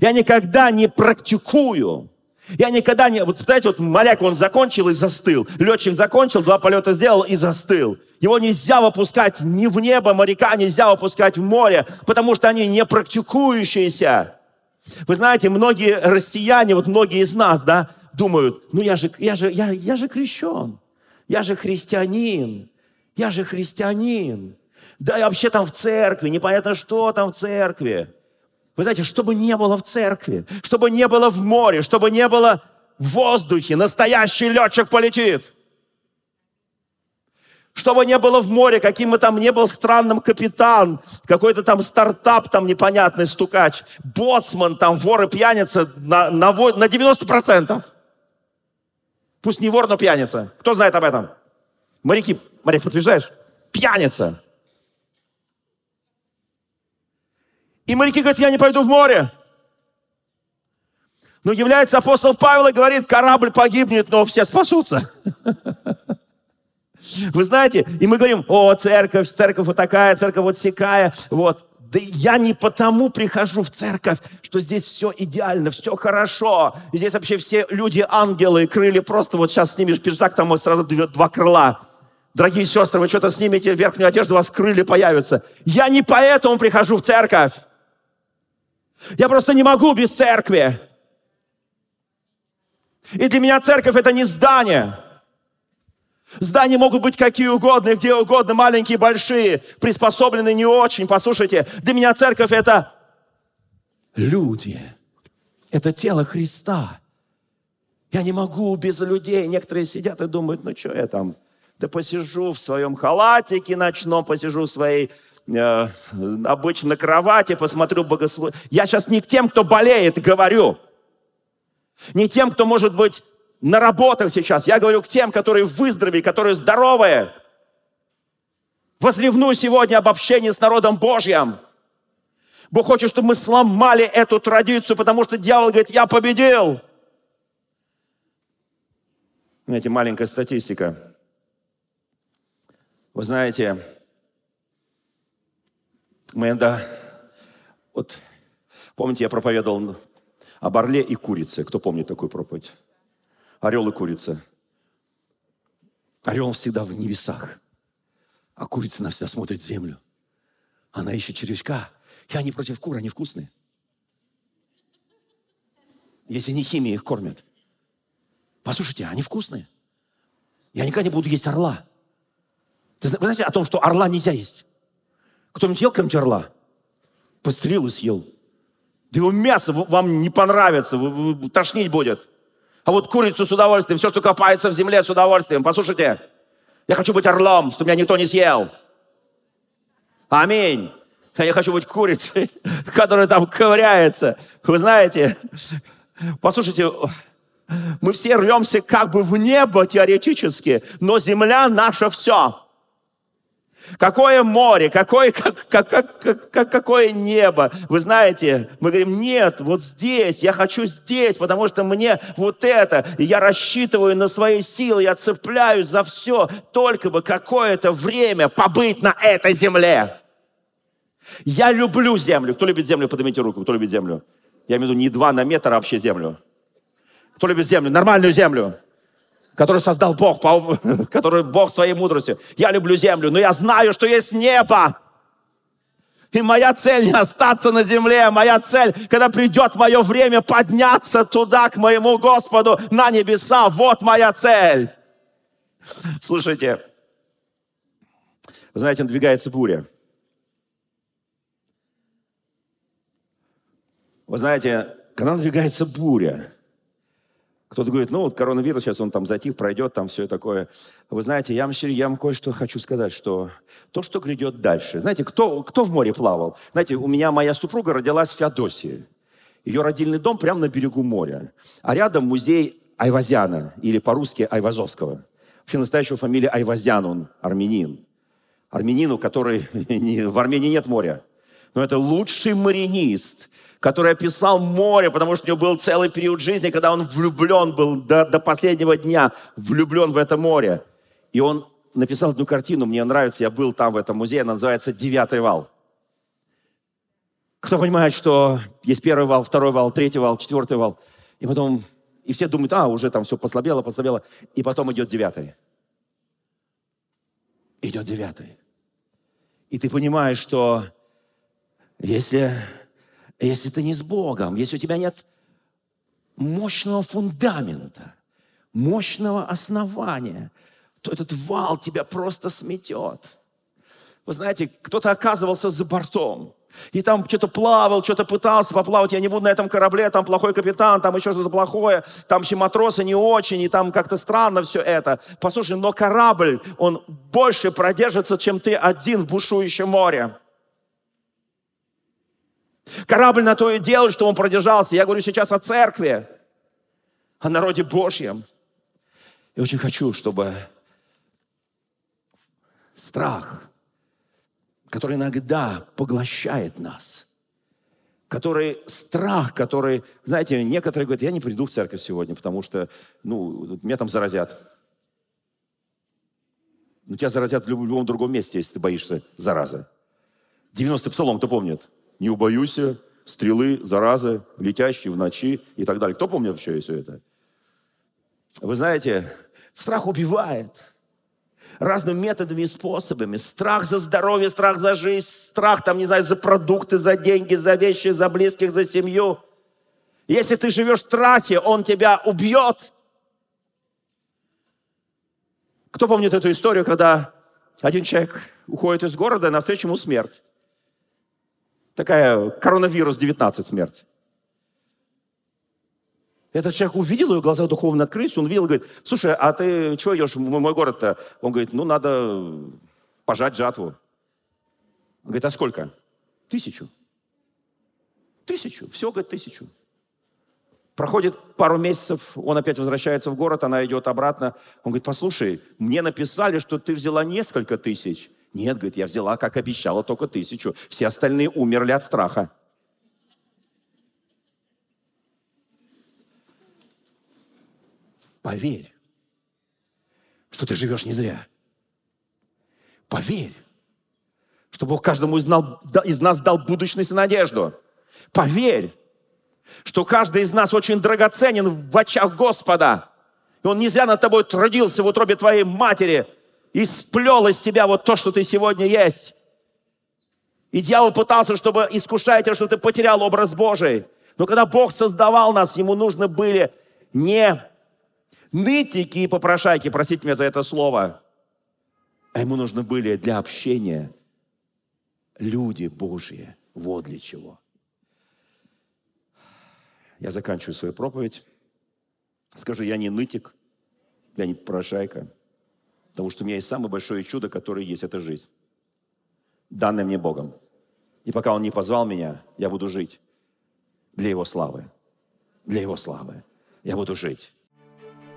[SPEAKER 2] Я никогда не практикую. Я никогда не... Вот, знаете, вот моряк, он закончил и застыл. Летчик закончил, два полета сделал и застыл. Его нельзя выпускать ни в небо, моряка нельзя выпускать в море, потому что они не практикующиеся. Вы знаете, многие россияне, вот многие из нас, да, думают, ну я же, я же, я, я же крещен, я же христианин, я же христианин. Да, я вообще там в церкви, непонятно, что там в церкви. Вы знаете, чтобы не было в церкви, чтобы не было в море, чтобы не было в воздухе, настоящий летчик полетит. Чтобы не было в море, каким бы там ни был странным капитан, какой-то там стартап там непонятный стукач, боцман там, вор и пьяница на, на, на 90%. Пусть не вор, но пьяница. Кто знает об этом? Моряки, моряк, подтверждаешь? Пьяница. И моряки говорят, я не пойду в море. Но является апостол Павел и говорит, корабль погибнет, но все спасутся. Вы знаете, и мы говорим, о, церковь, церковь вот такая, церковь вот всякая, вот. Да я не потому прихожу в церковь, что здесь все идеально, все хорошо. Здесь вообще все люди ангелы, крылья просто вот сейчас снимешь пиджак, там сразу два крыла. Дорогие сестры, вы что-то снимете верхнюю одежду, у вас крылья появятся. Я не поэтому прихожу в церковь. Я просто не могу без церкви. И для меня церковь это не здание. Здания могут быть какие угодно, где угодно, маленькие, большие, приспособленные не очень. Послушайте, для меня церковь это люди. Это тело Христа. Я не могу без людей. Некоторые сидят и думают, ну что я там, да посижу в своем халатике ночном, посижу в своей э, обычно на кровати, посмотрю богословие. Я сейчас не к тем, кто болеет, говорю. Не тем, кто, может быть, на работах сейчас. Я говорю к тем, которые выздоровели, которые здоровые. Возревну сегодня об общении с народом Божьим. Бог хочет, чтобы мы сломали эту традицию, потому что дьявол говорит, я победил. Знаете, маленькая статистика. Вы знаете, мы иногда, вот, помните, я проповедовал об орле и курице. Кто помнит такую проповедь? Орел и курица. Орел всегда в небесах, а курица навсегда смотрит в землю. Она ищет червячка. Я не против кур, они вкусные. Если не химия их кормят. Послушайте, они вкусные. Я никогда не буду есть орла. Вы знаете о том, что орла нельзя есть? Кто-нибудь ел когда-нибудь орла? Пострелил и съел. Да его мясо вам не понравится, вы, тошнить будет. А вот курицу с удовольствием, все, что копается в земле, с удовольствием. Послушайте, я хочу быть орлом, чтобы меня никто не съел. Аминь. Я хочу быть курицей, которая там ковыряется. Вы знаете, послушайте, мы все рвемся как бы в небо теоретически, но земля наша все. Какое море, какое, как, как, как, как, какое небо. Вы знаете, мы говорим, нет, вот здесь, я хочу здесь, потому что мне вот это. Я рассчитываю на свои силы, я цепляюсь за все, только бы какое-то время побыть на этой земле. Я люблю землю. Кто любит землю, поднимите руку. Кто любит землю? Я имею в виду не два на метр, а вообще землю. Кто любит землю? Нормальную землю который создал Бог, который Бог своей мудростью. Я люблю землю, но я знаю, что есть небо. И моя цель не остаться на земле, моя цель, когда придет мое время, подняться туда, к моему Господу, на небеса. Вот моя цель. Слушайте, вы знаете, надвигается буря. Вы знаете, когда надвигается буря, кто-то говорит, ну вот коронавирус, сейчас он там затих, пройдет, там все такое. Вы знаете, я вам, я вам кое-что хочу сказать, что то, что грядет дальше. Знаете, кто, кто в море плавал? Знаете, у меня моя супруга родилась в Феодосии. Ее родильный дом прямо на берегу моря. А рядом музей Айвазяна, или по-русски Айвазовского. Вообще настоящая фамилия Айвазян, он армянин. Армянину, который... В Армении нет моря. Но это лучший маринист, который описал море, потому что у него был целый период жизни, когда он влюблен был до, до последнего дня, влюблен в это море. И он написал одну картину, мне нравится, я был там в этом музее, она называется «Девятый вал». Кто понимает, что есть первый вал, второй вал, третий вал, четвертый вал. И потом, и все думают, а, уже там все послабело, послабело. И потом идет девятый. Идет девятый. И ты понимаешь, что если если ты не с Богом, если у тебя нет мощного фундамента, мощного основания, то этот вал тебя просто сметет. Вы знаете, кто-то оказывался за бортом, и там что-то плавал, что-то пытался поплавать. Я не буду на этом корабле, там плохой капитан, там еще что-то плохое, там еще матросы не очень, и там как-то странно все это. Послушай, но корабль, он больше продержится, чем ты один в бушующем море. Корабль на то и делает, что он продержался. Я говорю сейчас о церкви, о народе Божьем. И очень хочу, чтобы страх, который иногда поглощает нас, который страх, который, знаете, некоторые говорят, я не приду в церковь сегодня, потому что, ну, меня там заразят. Ну, тебя заразят в любом другом месте, если ты боишься заразы. 90-й псалом, кто помнит? Не убоюся стрелы, заразы, летящие в ночи и так далее. Кто помнит вообще все это? Вы знаете, страх убивает разными методами и способами. Страх за здоровье, страх за жизнь, страх, там, не знаю, за продукты, за деньги, за вещи, за близких, за семью. Если ты живешь в страхе, он тебя убьет. Кто помнит эту историю, когда один человек уходит из города, навстречу ему смерть? Такая коронавирус 19 смерть. Этот человек увидел, ее глаза духовно открылись, он видел, говорит, слушай, а ты чего идешь в мой город-то? Он говорит, ну, надо пожать жатву. Он говорит, а сколько? Тысячу. Тысячу. Все, говорит, тысячу. Проходит пару месяцев, он опять возвращается в город, она идет обратно. Он говорит, послушай, мне написали, что ты взяла несколько тысяч. Нет, говорит, я взяла, как обещала, только тысячу. Все остальные умерли от страха. Поверь, что ты живешь не зря. Поверь, что Бог каждому из нас, из нас дал будущность и надежду. Поверь, что каждый из нас очень драгоценен в очах Господа. И Он не зря над тобой трудился в утробе твоей матери и сплел из тебя вот то, что ты сегодня есть. И дьявол пытался, чтобы искушать тебя, что ты потерял образ Божий. Но когда Бог создавал нас, ему нужны были не нытики и попрошайки, простите меня за это слово, а ему нужны были для общения люди Божьи. Вот для чего. Я заканчиваю свою проповедь. Скажу, я не нытик, я не попрошайка, потому что у меня есть самое большое чудо, которое есть, это жизнь, данная мне Богом. И пока Он не позвал меня, я буду жить для Его славы. Для Его славы. Я буду жить.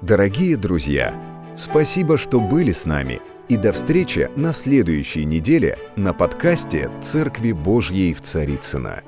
[SPEAKER 1] Дорогие друзья, спасибо, что были с нами. И до встречи на следующей неделе на подкасте «Церкви Божьей в Царицына.